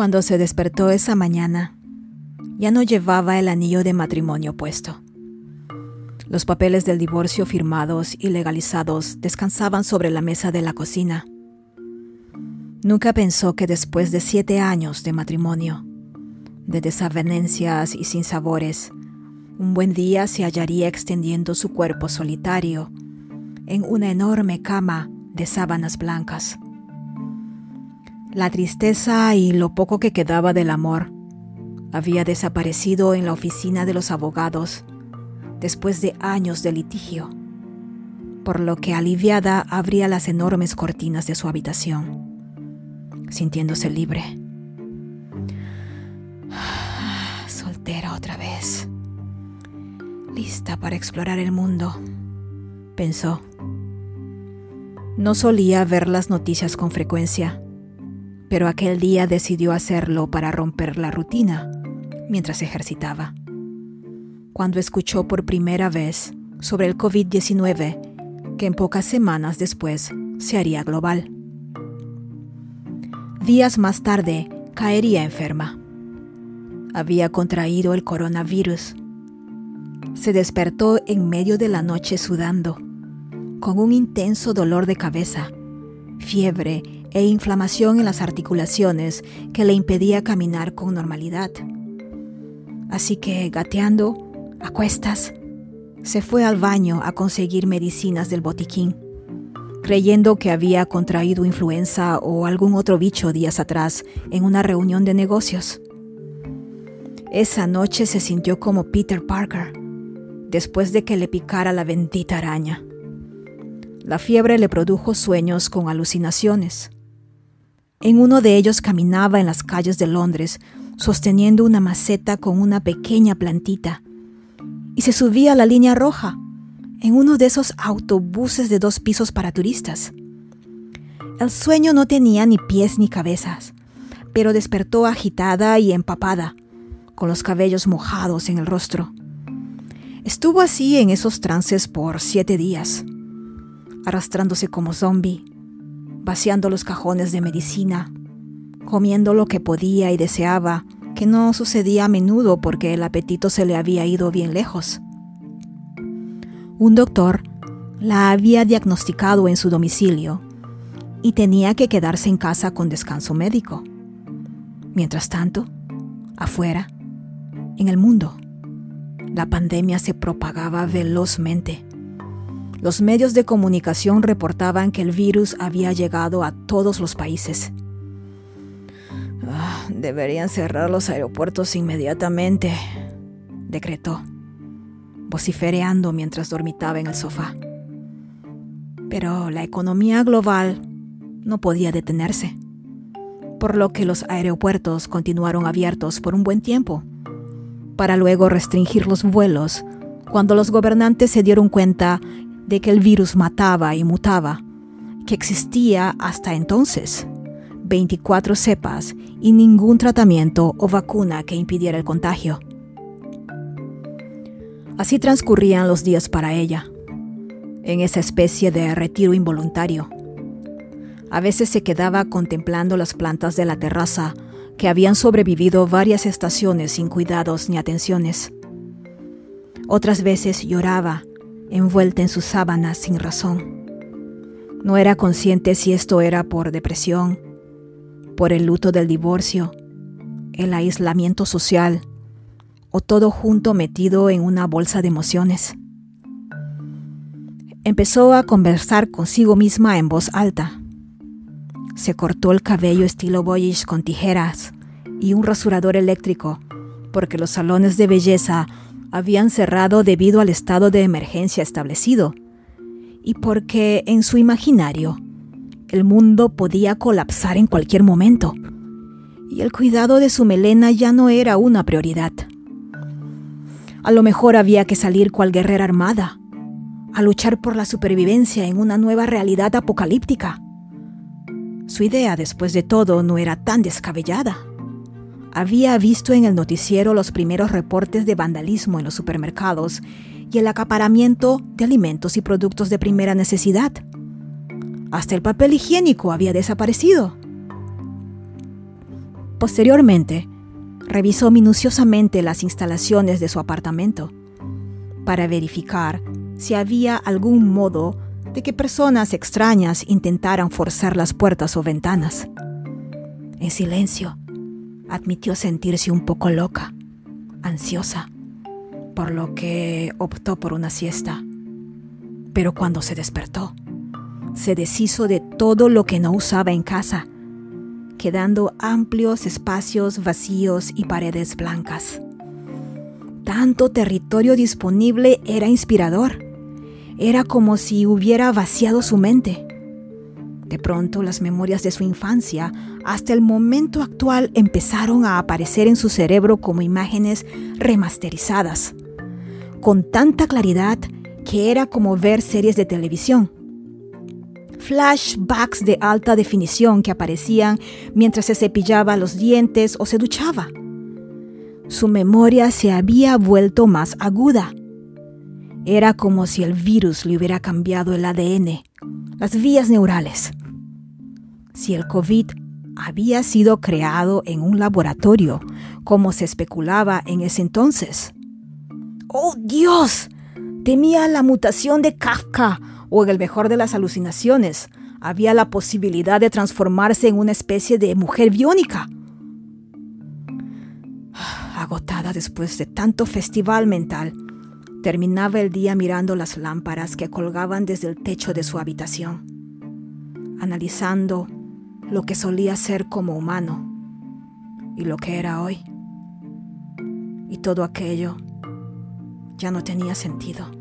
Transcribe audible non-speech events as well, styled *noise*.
Cuando se despertó esa mañana, ya no llevaba el anillo de matrimonio puesto. Los papeles del divorcio firmados y legalizados descansaban sobre la mesa de la cocina. Nunca pensó que después de siete años de matrimonio, de desavenencias y sinsabores, un buen día se hallaría extendiendo su cuerpo solitario en una enorme cama de sábanas blancas. La tristeza y lo poco que quedaba del amor había desaparecido en la oficina de los abogados después de años de litigio, por lo que aliviada abría las enormes cortinas de su habitación, sintiéndose libre. *sighs* Soltera otra vez, lista para explorar el mundo, pensó. No solía ver las noticias con frecuencia pero aquel día decidió hacerlo para romper la rutina mientras ejercitaba. Cuando escuchó por primera vez sobre el COVID-19, que en pocas semanas después se haría global. Días más tarde caería enferma. Había contraído el coronavirus. Se despertó en medio de la noche sudando, con un intenso dolor de cabeza, fiebre e inflamación en las articulaciones que le impedía caminar con normalidad. Así que, gateando, a cuestas, se fue al baño a conseguir medicinas del botiquín, creyendo que había contraído influenza o algún otro bicho días atrás en una reunión de negocios. Esa noche se sintió como Peter Parker, después de que le picara la bendita araña. La fiebre le produjo sueños con alucinaciones. En uno de ellos caminaba en las calles de Londres, sosteniendo una maceta con una pequeña plantita, y se subía a la línea roja, en uno de esos autobuses de dos pisos para turistas. El sueño no tenía ni pies ni cabezas, pero despertó agitada y empapada, con los cabellos mojados en el rostro. Estuvo así en esos trances por siete días, arrastrándose como zombie, vaciando los cajones de medicina, comiendo lo que podía y deseaba, que no sucedía a menudo porque el apetito se le había ido bien lejos. Un doctor la había diagnosticado en su domicilio y tenía que quedarse en casa con descanso médico. Mientras tanto, afuera, en el mundo, la pandemia se propagaba velozmente. Los medios de comunicación reportaban que el virus había llegado a todos los países. Ah, deberían cerrar los aeropuertos inmediatamente, decretó, vocifereando mientras dormitaba en el sofá. Pero la economía global no podía detenerse, por lo que los aeropuertos continuaron abiertos por un buen tiempo, para luego restringir los vuelos cuando los gobernantes se dieron cuenta de que el virus mataba y mutaba, que existía hasta entonces 24 cepas y ningún tratamiento o vacuna que impidiera el contagio. Así transcurrían los días para ella, en esa especie de retiro involuntario. A veces se quedaba contemplando las plantas de la terraza que habían sobrevivido varias estaciones sin cuidados ni atenciones. Otras veces lloraba envuelta en sus sábanas sin razón. No era consciente si esto era por depresión, por el luto del divorcio, el aislamiento social o todo junto metido en una bolsa de emociones. Empezó a conversar consigo misma en voz alta. Se cortó el cabello estilo boyish con tijeras y un rasurador eléctrico porque los salones de belleza habían cerrado debido al estado de emergencia establecido y porque en su imaginario el mundo podía colapsar en cualquier momento y el cuidado de su melena ya no era una prioridad. A lo mejor había que salir cual guerrera armada, a luchar por la supervivencia en una nueva realidad apocalíptica. Su idea, después de todo, no era tan descabellada había visto en el noticiero los primeros reportes de vandalismo en los supermercados y el acaparamiento de alimentos y productos de primera necesidad. Hasta el papel higiénico había desaparecido. Posteriormente, revisó minuciosamente las instalaciones de su apartamento para verificar si había algún modo de que personas extrañas intentaran forzar las puertas o ventanas. En silencio, admitió sentirse un poco loca, ansiosa, por lo que optó por una siesta. Pero cuando se despertó, se deshizo de todo lo que no usaba en casa, quedando amplios espacios vacíos y paredes blancas. Tanto territorio disponible era inspirador. Era como si hubiera vaciado su mente. De pronto las memorias de su infancia hasta el momento actual empezaron a aparecer en su cerebro como imágenes remasterizadas, con tanta claridad que era como ver series de televisión. Flashbacks de alta definición que aparecían mientras se cepillaba los dientes o se duchaba. Su memoria se había vuelto más aguda. Era como si el virus le hubiera cambiado el ADN, las vías neurales. Si el COVID había sido creado en un laboratorio, como se especulaba en ese entonces. ¡Oh Dios! Temía la mutación de Kafka o en el mejor de las alucinaciones, había la posibilidad de transformarse en una especie de mujer biónica. *sighs* Agotada después de tanto festival mental, terminaba el día mirando las lámparas que colgaban desde el techo de su habitación, analizando lo que solía ser como humano y lo que era hoy. Y todo aquello ya no tenía sentido.